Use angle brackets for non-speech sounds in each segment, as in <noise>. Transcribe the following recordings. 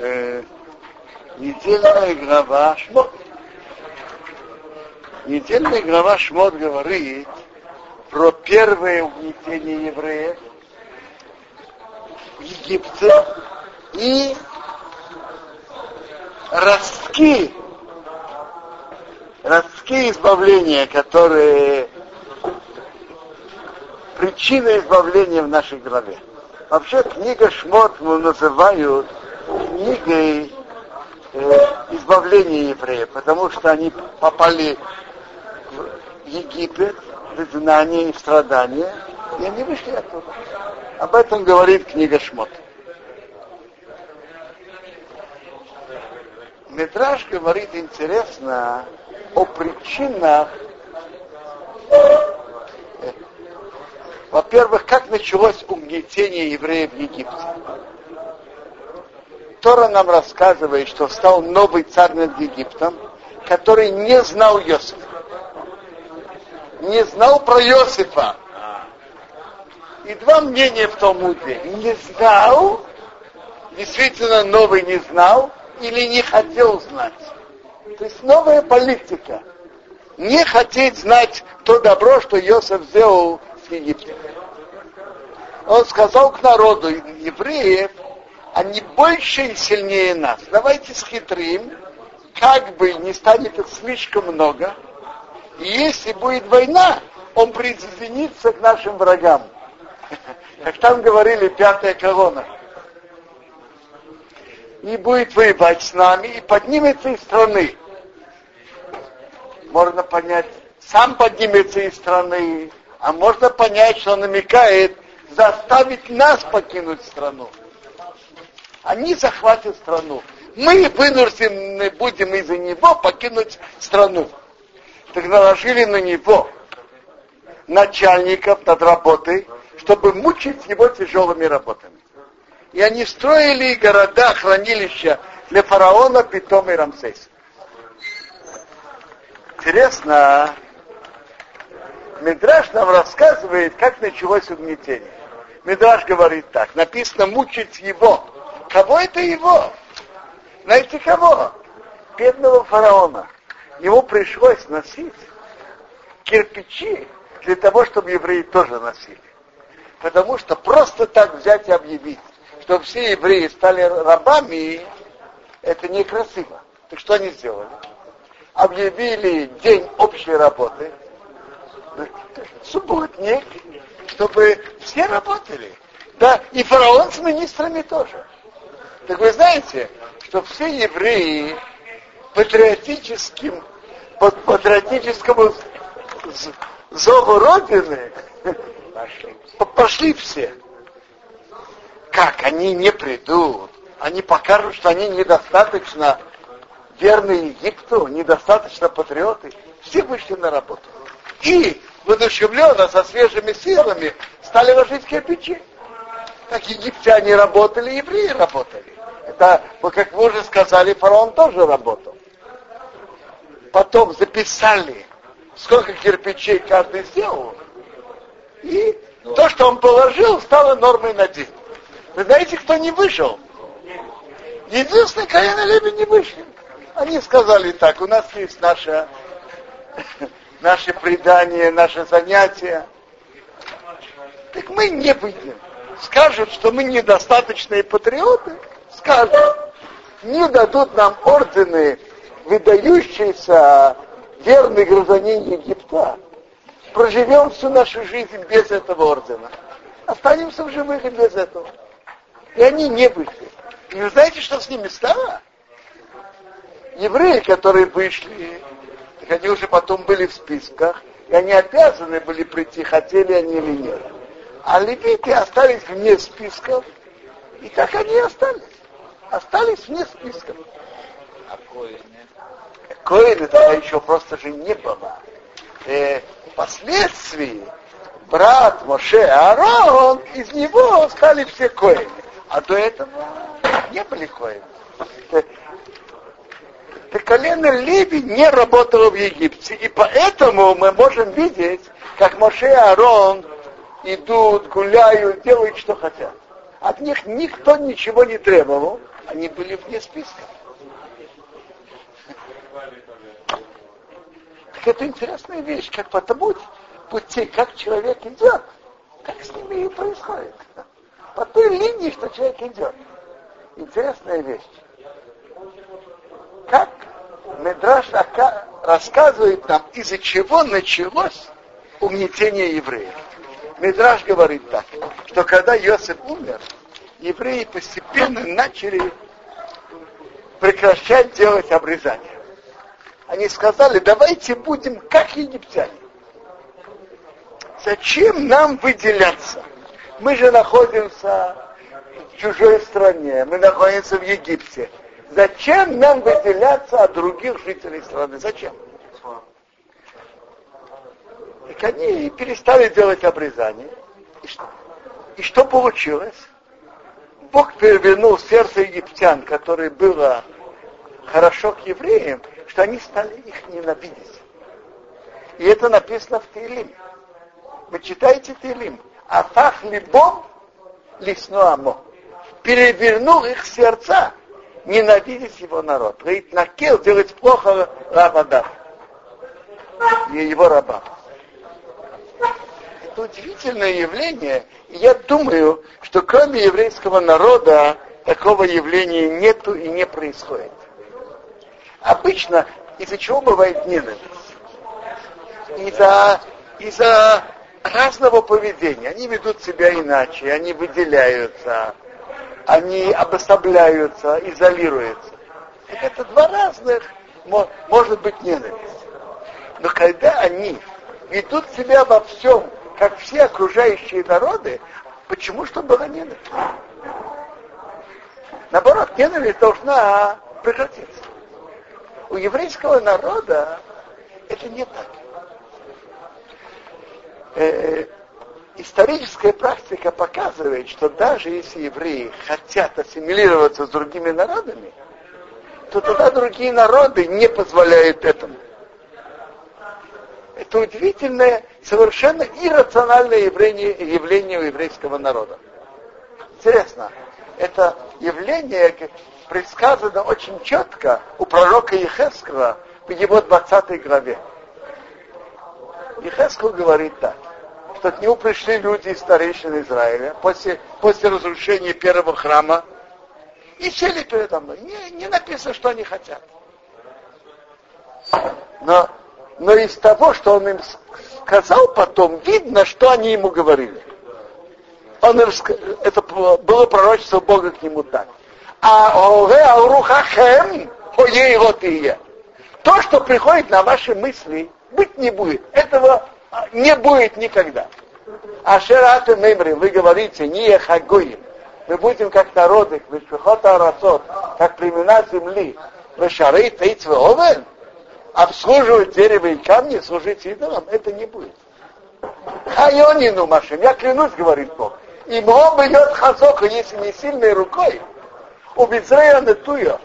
э, недельная глава Шмот. Недельная глава Шмот говорит про первое угнетение евреев в Египте и ростки, ростки избавления, которые причина избавления в нашей голове. Вообще книга Шмот называют книгой э, избавления евреев, потому что они попали в Египет, в изгнание и страдания, и они вышли оттуда. Об этом говорит книга Шмот. Метраж говорит интересно о причинах, во-первых, как началось угнетение евреев в Египте. Тора нам рассказывает, что стал новый царь над Египтом, который не знал Иосифа. Не знал про Иосифа. И два мнения в Талмуде. Не знал, действительно новый не знал, или не хотел знать. То есть новая политика. Не хотеть знать то добро, что Иосиф сделал с Египтом. Он сказал к народу евреев, они больше и сильнее нас. Давайте схитрим, как бы не станет их слишком много. И если будет война, он присоединится к нашим врагам. <laughs> Как там говорили, пятая колонна. И будет воевать с нами, и поднимется из страны. Можно понять, сам поднимется из страны, а можно понять, что намекает заставить нас покинуть страну они захватят страну. Мы вынуждены будем из-за него покинуть страну. Так наложили на него начальников над работой, чтобы мучить его тяжелыми работами. И они строили города, хранилища для фараона, Питома и Рамсеса. Интересно, Мидраш нам рассказывает, как началось угнетение. Мидраш говорит так, написано мучить его, Кого это его? Знаете кого? Бедного фараона. Ему пришлось носить кирпичи для того, чтобы евреи тоже носили. Потому что просто так взять и объявить, что все евреи стали рабами, это некрасиво. Так что они сделали? Объявили день общей работы, субботник, чтобы все работали. Да, и фараон с министрами тоже. Так вы знаете, что все евреи патриотическим, под патриотическому зову Родины пошли. <laughs> пошли все. Как? Они не придут. Они покажут, что они недостаточно верны Египту, недостаточно патриоты. Все вышли на работу. И воодушевленно, со свежими силами, стали ложить кирпичи. Так египтяне работали, евреи работали. Это, как вы уже сказали, фараон тоже работал. Потом записали, сколько кирпичей каждый сделал. И то, что он положил, стало нормой на день. Вы знаете, кто не вышел? Единственный и Леви не вышли. Они сказали так, у нас есть наше, наше предание, наше занятие. Так мы не выйдем. Скажут, что мы недостаточные патриоты, скажут, не дадут нам ордены, выдающиеся верный гражданин Египта. Проживем всю нашу жизнь без этого ордена. Останемся в живых и без этого. И они не вышли. И вы знаете, что с ними стало? Евреи, которые вышли, они уже потом были в списках, и они обязаны были прийти, хотели они или нет. А левиты остались вне списков, и так они и остались остались вне списка. А коины? Коины тогда еще просто же не было. Э, впоследствии брат Моше Аарон, из него стали все коины. А до этого не были коины. Так колено Леви не работало в Египте. И поэтому мы можем видеть, как Моше и Аарон идут, гуляют, делают, что хотят. От них никто ничего не требовал, они были вне списка. Так это интересная вещь, как по тому пути, как человек идет, так с ними и происходит. По той линии, что человек идет. Интересная вещь. Как Медраш рассказывает нам, из-за чего началось угнетение евреев. Медраж говорит так, что когда Йосиф умер, евреи постепенно начали прекращать делать обрезание. Они сказали, давайте будем как египтяне. Зачем нам выделяться? Мы же находимся в чужой стране, мы находимся в Египте. Зачем нам выделяться от других жителей страны? Зачем? И они перестали делать обрезание. И что, и что получилось? Бог перевернул сердце египтян, которое было хорошо к евреям, что они стали их ненавидеть. И это написано в Тилим. Вы читаете Тилим. Афах либом лесну амо. Перевернул их сердца, ненавидеть его народ. Говорит, накел делать плохо рабада. И его раба. Это удивительное явление. И я думаю, что кроме еврейского народа такого явления нету и не происходит. Обычно из-за чего бывает ненависть? Из-за из-за разного поведения. Они ведут себя иначе, они выделяются, они обособляются, изолируются. Так это два разных, может быть, ненависть. Но когда они ведут себя во всем, как все окружающие народы, почему что была ненависть? Наоборот, ненависть должна прекратиться. У еврейского народа это не так. Э, историческая практика показывает, что даже если евреи хотят ассимилироваться с другими народами, то тогда другие народы не позволяют этому. Это удивительное, совершенно иррациональное явление, явление у еврейского народа. Интересно, это явление предсказано очень четко у пророка Ехескова в его 20 главе. Ехесков говорит так что к нему пришли люди из старейшин Израиля после, после разрушения первого храма и сели передо мной. Не, не написано, что они хотят. Но, но из того, что он им сказал потом, видно, что они ему говорили. Он им, это было пророчество Бога к нему так. А оре аурухахем, ое его ты То, что приходит на ваши мысли, быть не будет. Этого не будет никогда. А шераты мемри, вы говорите, не хагуим. Мы будем как народы, вишпихота арасот, как племена земли. Вы шары тейцвы овен, обслуживать дерево и камни, служить идолам, это не будет. Хайонину машин, я клянусь, говорит Бог. И мог идет хазока, если не сильной рукой, у Бизрея Нетуя,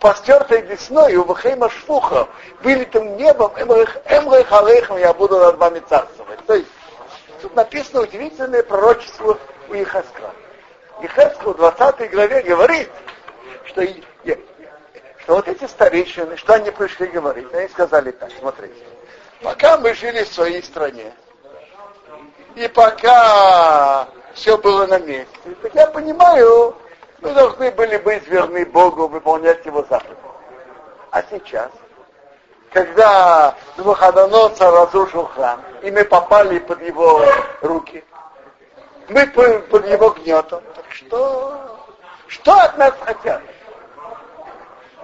постертой весной, у Вахейма Шфуха, вылитым небом, Эмрэх Алейхам, я буду над вами царствовать. То есть, тут написано удивительное пророчество у Ихаскра. Ихаскра в 20 главе говорит, что, что вот эти старейшины, что они пришли говорить, они сказали так, смотрите, пока мы жили в своей стране, и пока все было на месте, так я понимаю, мы должны были быть верны Богу, выполнять Его заповеди. А сейчас, когда Навуходоносор разрушил храм, и мы попали под его руки, мы под его гнетом, так что, что от нас хотят?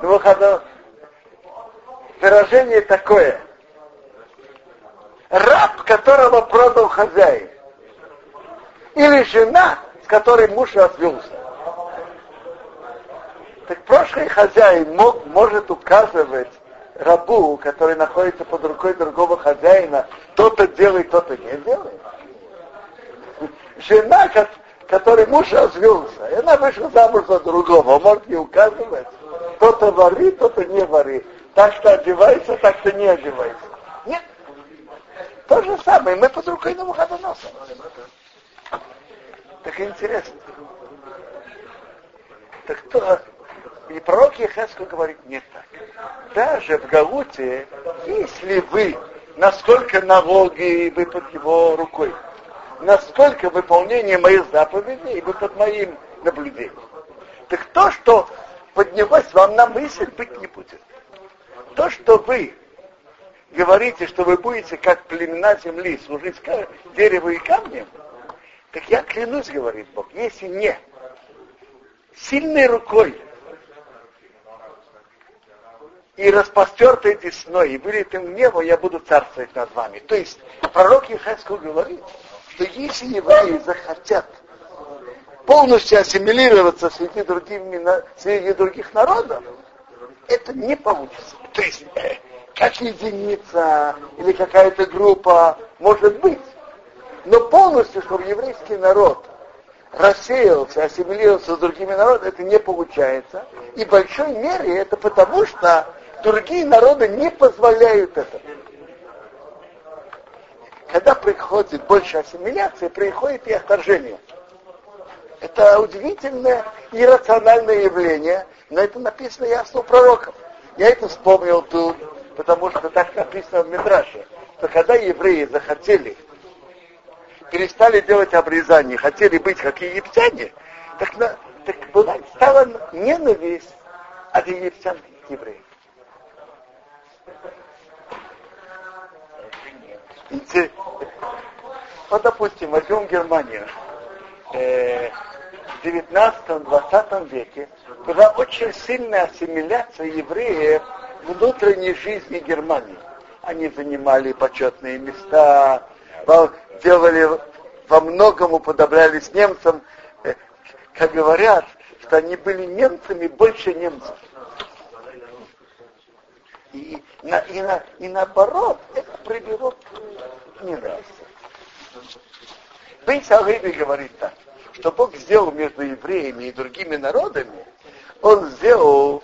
Навуходоносор, выражение такое, раб, которого продал хозяин, или жена, с которой муж развелся. Так прошлый хозяин мог, может указывать рабу, который находится под рукой другого хозяина, то-то делай, то-то не делай. Жена, которой муж развелся, и она вышла замуж за другого, он может не указывать, то-то вари, то-то не вари. Так что одевайся, так что не одевайся. Нет. То же самое, мы под рукой на Так интересно. Так кто? И пророк Ехеску говорит не так. Даже в Галуте, если вы насколько налоги вы под его рукой, насколько выполнение моих заповедей вы под моим наблюдением. Так то, что поднялось вам на мысль, быть не будет. То, что вы говорите, что вы будете как племена земли служить дереву и камням, так я клянусь, говорит Бог, если не сильной рукой и распростертой десной, и вылитым небо, я буду царствовать над вами. То есть пророк Ехескул говорит, что если евреи захотят полностью ассимилироваться среди, другими, среди других народов, это не получится. То есть, э, как единица или какая-то группа может быть. Но полностью, чтобы еврейский народ рассеялся, ассимилировался с другими народами, это не получается. И в большой мере это потому, что другие народы не позволяют это. Когда приходит больше ассимиляции, приходит и отторжение. Это удивительное иррациональное явление, но это написано ясно у пророков. Я это вспомнил тут, потому что так написано в Мидраше, что когда евреи захотели, перестали делать обрезание, хотели быть как египтяне, так, на, так была, стала ненависть от египтян к евреям. Вот, допустим, возьмем Германию. Э, в 19-20 веке была очень сильная ассимиляция евреев внутренней жизни Германии. Они занимали почетные места, делали во многом уподоблялись немцам, э, как говорят, что они были немцами больше немцев. И, на, и, на, и наоборот, это привело к неравенству. Бейс говорит так, что Бог сделал между евреями и другими народами, Он сделал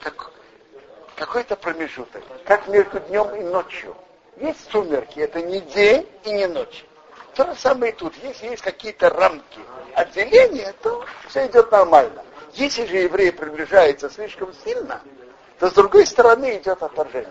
как, какой-то промежуток, как между днем и ночью. Есть сумерки, это не день и не ночь. То же самое и тут. Если есть какие-то рамки отделения, то все идет нормально. Если же евреи приближаются слишком сильно, то с другой стороны идет отторжение.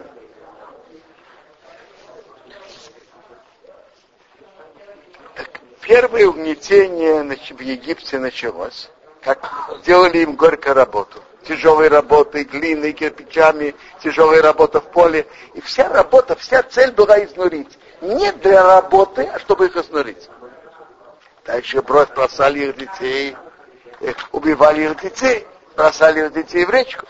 Первое угнетение в Египте началось, как делали им горькую работу тяжелой работой, глиной, кирпичами, тяжелая работа в поле. И вся работа, вся цель была изнурить. Не для работы, а чтобы их изнурить. Дальше брось бросали их детей, э, убивали их детей, бросали их детей в речку.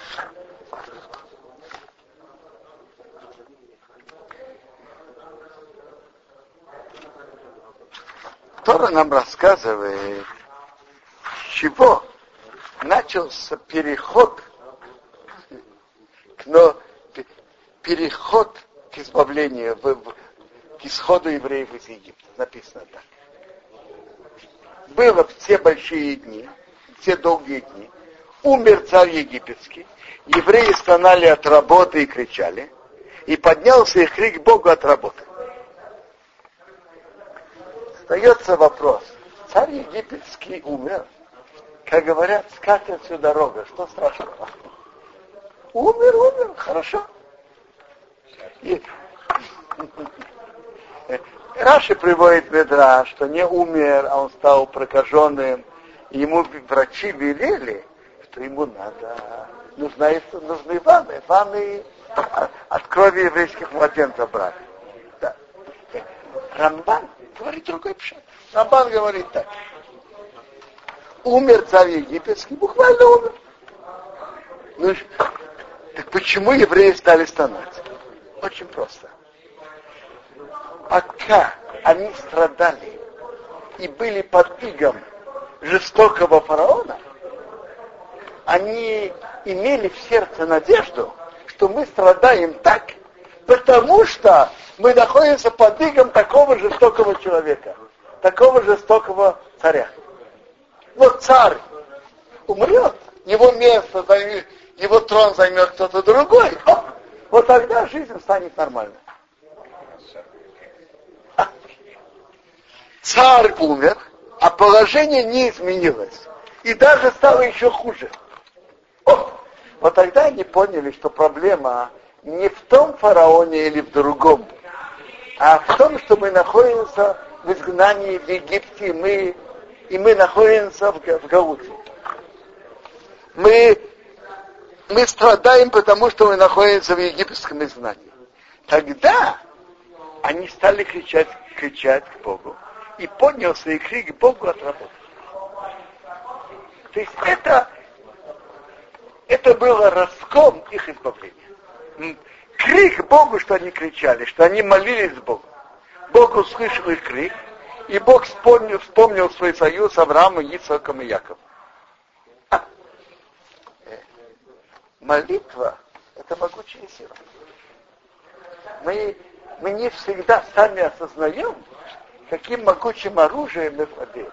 Тора нам рассказывает, чего начался переход, но переход к избавлению, в, в, к исходу евреев из Египта. Написано так. Было в те большие дни, в те долгие дни, умер царь египетский, евреи стонали от работы и кричали, и поднялся их крик Богу от работы. Остается вопрос. Царь египетский умер, как говорят, скатерть всю дорога, что страшного? Умер, умер, хорошо. И... <laughs> Раши приводит ведра, что не умер, а он стал прокаженным. И ему врачи велели, что ему надо, нужны, нужны ванны, ванны от крови еврейских младенцев брать. Да. Рамбан говорит другой пшат. Рамбан говорит так умер царь египетский, буквально умер. Ну, так почему евреи стали стонать? Очень просто. Пока они страдали и были под игом жестокого фараона, они имели в сердце надежду, что мы страдаем так, потому что мы находимся под игом такого жестокого человека, такого жестокого царя вот царь умрет, его место займет, его трон займет кто-то другой, О, вот тогда жизнь станет нормальной. Царь умер, а положение не изменилось. И даже стало еще хуже. Вот тогда они поняли, что проблема не в том фараоне или в другом, а в том, что мы находимся в изгнании в Египте, мы, и мы находимся в, в Гауте. Мы, мы страдаем, потому что мы находимся в египетском изгнании. Тогда они стали кричать, кричать к Богу. И поднялся и крик Богу отработал. То есть это, это было раском их избавления. Крик Богу, что они кричали, что они молились Богу. Бог услышал их крик, и Бог вспомнил, вспомнил свой союз с Авраамом, Ицхаком и Яковом. А, э, молитва – это могучая сила. Мы, мы не всегда сами осознаем, каким могучим оружием мы владеем.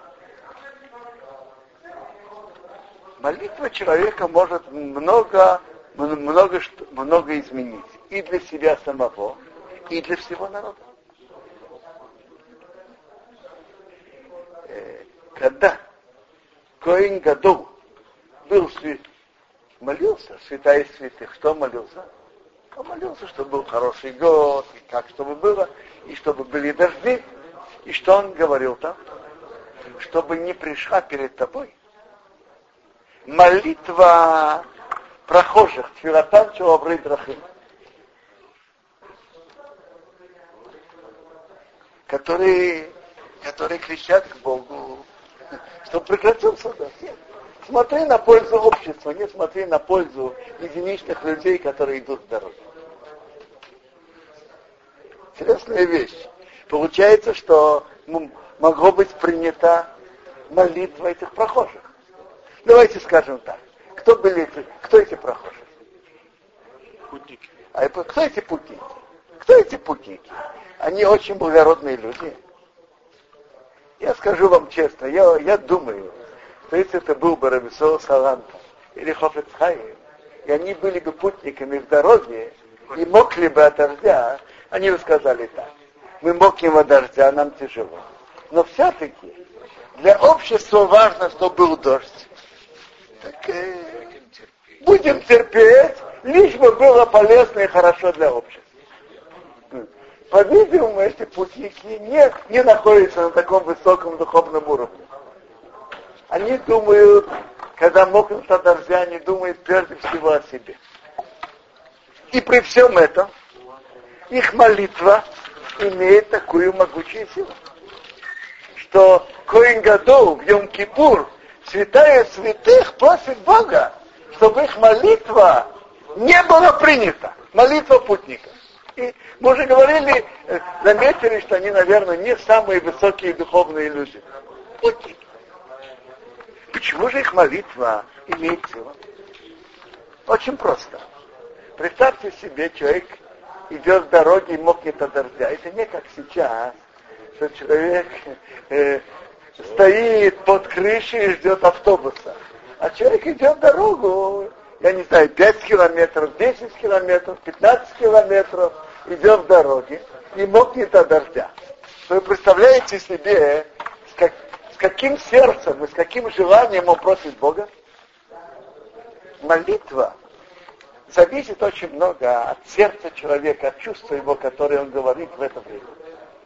Молитва человека может много, много, много изменить. И для себя самого, и для всего народа. Э, когда Коин Гаду был свят, молился, святая святых, что молился? Он молился, чтобы был хороший год, и как чтобы было, и чтобы были дожди. И что он говорил там? Чтобы не пришла перед тобой молитва прохожих, тфилатан чуаврей драхим, которые, которые кричат к Богу, чтобы прекратился дождь. Смотри на пользу общества, не смотри на пользу единичных людей, которые идут в дороге. Интересная вещь. Получается, что могло быть принята молитва этих прохожих. Давайте скажем так. Кто были кто эти прохожие? Путники. А кто эти путники? Кто эти путники? Они очень благородные люди. Я скажу вам честно, я, я думаю, что если это был бы Рабисол Саланта или Хофецхайм, и они были бы путниками в дороге, и мокли бы от дождя, они бы сказали так. Мы мокнем от дождя, нам тяжело. Но все-таки для общества важно, чтобы был дождь. Так э, будем терпеть, лишь бы было полезно и хорошо для общества. По-видимому, эти путники не, не находятся на таком высоком духовном уровне. Они думают, когда мокнут от дождя, они думают прежде всего о себе. И при всем этом их молитва имеет такую могучую силу, что Коин Гадол в Йом-Кипур святая святых просит Бога, чтобы их молитва не была принята. Молитва путника. И мы уже говорили, э, заметили, что они, наверное, не самые высокие духовные люди. Путники. Почему же их молитва имеет силу? Очень просто. Представьте себе, человек идет в дороге и мокнет от дождя. Это не как сейчас, что человек э, стоит под крышей и ждет автобуса. А человек идет дорогу, я не знаю, 5 километров, 10 километров, 15 километров, идет в дороге и мокнет от дождя. Вы представляете себе, с, как, с каким сердцем и с каким желанием он просит Бога? Молитва зависит очень много от сердца человека, от чувства его, которое он говорит в это время.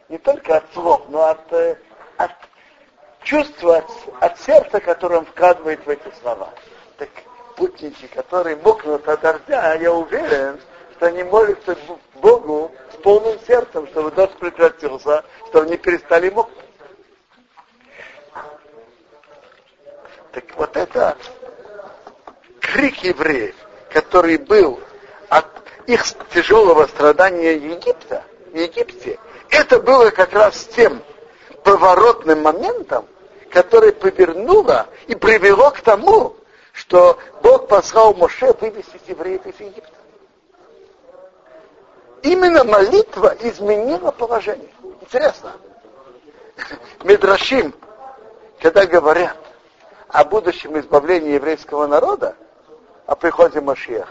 Не только от слов, но от, э, от чувство от, от сердца, которое он вкладывает в эти слова. Так путники, которые мокнут от дождя, я уверен, что они молятся Богу с полным сердцем, чтобы дождь прекратился, чтобы они перестали мокнуть. Так вот это крик евреев, который был от их тяжелого страдания Египта, в Египте, это было как раз тем поворотным моментом, которое повернуло и привело к тому, что Бог послал Моше вывести евреев из Египта. Именно молитва изменила положение. Интересно. Медрашим, когда говорят о будущем избавлении еврейского народа, о приходе Машеха,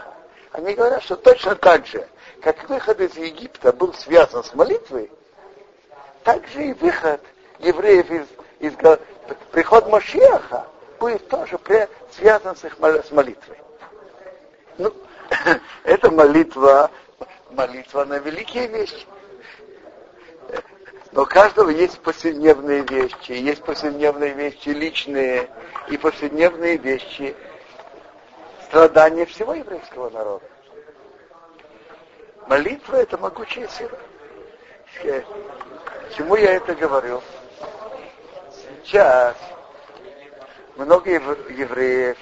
они говорят, что точно так же, как выход из Египта был связан с молитвой, так же и выход евреев из, из приход Машеха будет тоже связан с их молитвой. Ну, <laughs> это молитва, молитва на великие вещи. Но у каждого есть повседневные вещи, есть повседневные вещи личные и повседневные вещи страдания всего еврейского народа. Молитва это могучая сила. Чему я это говорю? Сейчас много евреев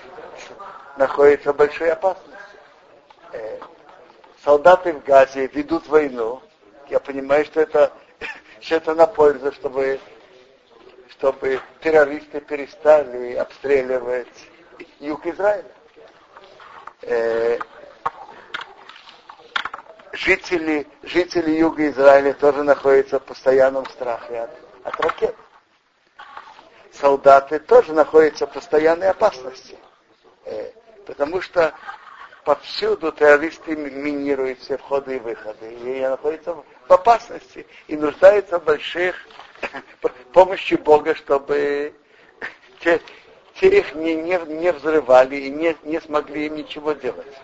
находятся в большой опасности. Э, солдаты в Газе ведут войну. Я понимаю, что это, <laughs> что это на пользу, чтобы, чтобы террористы перестали обстреливать юг Израиля. Э, жители, жители юга Израиля тоже находятся в постоянном страхе от, от ракет. Солдаты тоже находятся в постоянной опасности. Э, потому что повсюду террористы минируют все входы и выходы. И находятся в опасности и нуждаются в больших <coughs> помощи Бога, чтобы <coughs> те, те их не, не, не взрывали и не, не смогли им ничего делать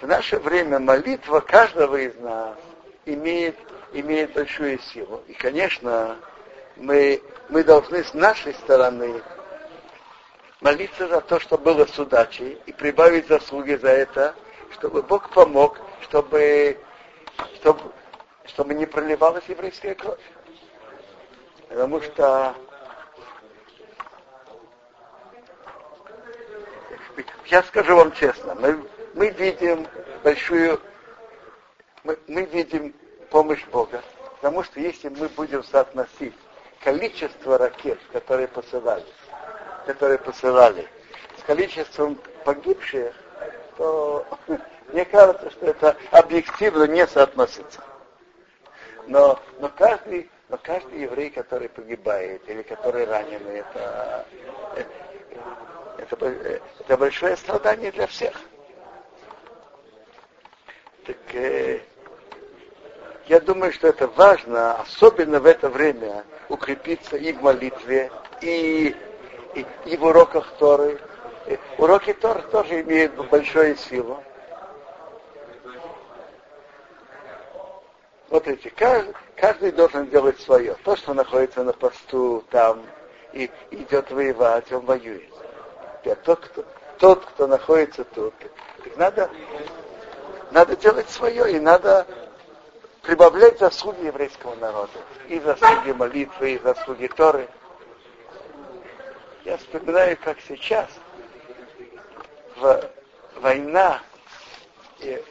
в наше время молитва каждого из нас имеет, имеет большую силу. И, конечно, мы, мы должны с нашей стороны молиться за то, что было с удачей, и прибавить заслуги за это, чтобы Бог помог, чтобы, чтобы, чтобы не проливалась еврейская кровь. Потому что я скажу вам честно, мы мы видим большую, мы, мы видим помощь Бога, потому что если мы будем соотносить количество ракет, которые посылали, которые посылали, с количеством погибших, то <laughs> мне кажется, что это объективно не соотносится. Но, но, каждый, но каждый еврей, который погибает или который ранен, это, это, это большое страдание для всех. Так э, я думаю, что это важно, особенно в это время, укрепиться и в молитве, и, и, и в уроках Торы. Уроки Торы тоже имеют большую силу. Смотрите, каждый, каждый должен делать свое. То, что находится на посту там и идет воевать, он воюет. А тот, кто, тот, кто находится тут, надо надо делать свое, и надо прибавлять заслуги еврейского народа. И заслуги молитвы, и заслуги Торы. Я вспоминаю, как сейчас в война и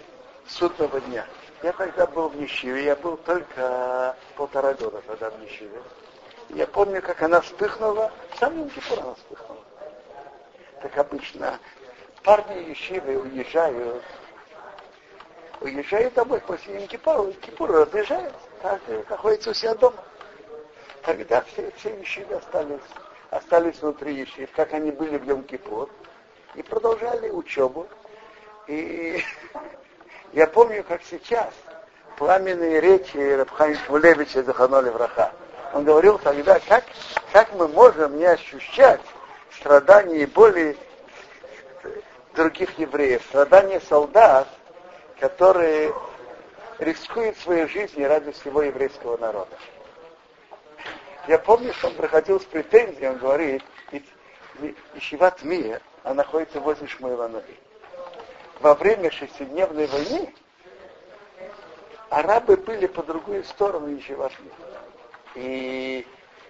судного дня. Я тогда был в Нищиве, я был только полтора года тогда в Нищиве. Я помню, как она вспыхнула, самым Кипур она вспыхнула. Так обычно парни Ешивы уезжают уезжает домой после Йом-Кипура, Кипур разъезжается, каждый находится у себя дома. Тогда все, все ешивы остались, остались внутри ешив, как они были в Йом-Кипур, и продолжали учебу. И <laughs> я помню, как сейчас пламенные речи Рабхайм Шмулевича Заханоли Враха. Он говорил тогда, как, как мы можем не ощущать страдания и боли других евреев, страдания солдат, которые рискуют своей жизнью ради всего еврейского народа. Я помню, что он проходил с претензией, он говорит, Ишиват Мия, она находится возле Шмуиланови. Во время шестидневной войны арабы были по другую сторону Ишиват Мия. И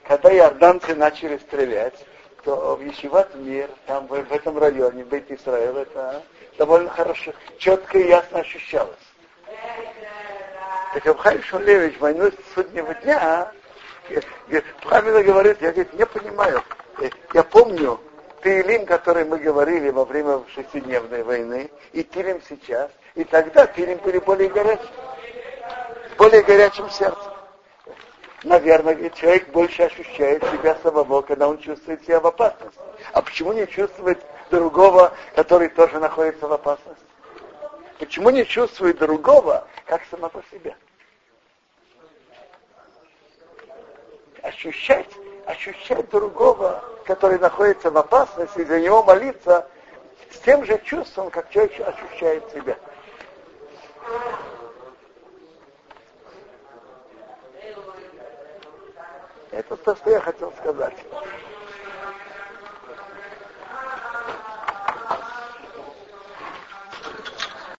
когда иорданцы начали стрелять, то в Ешиват Мир, там в, в этом районе, в Бейт Исраил, это довольно хорошо, четко и ясно ощущалось. Так Абхай Шулевич войну суднего дня, правильно говорит, я говорит, не понимаю. Э, я помню Тилим, который мы говорили во время шестидневной войны, и Тилим сейчас, и тогда Тилим были более горячие, более горячим сердцем наверное, человек больше ощущает себя самого, когда он чувствует себя в опасности. А почему не чувствовать другого, который тоже находится в опасности? Почему не чувствует другого, как самого себя? Ощущать, ощущать другого, который находится в опасности, и за него молиться, с тем же чувством, как человек ощущает себя. Это то, что я хотел сказать.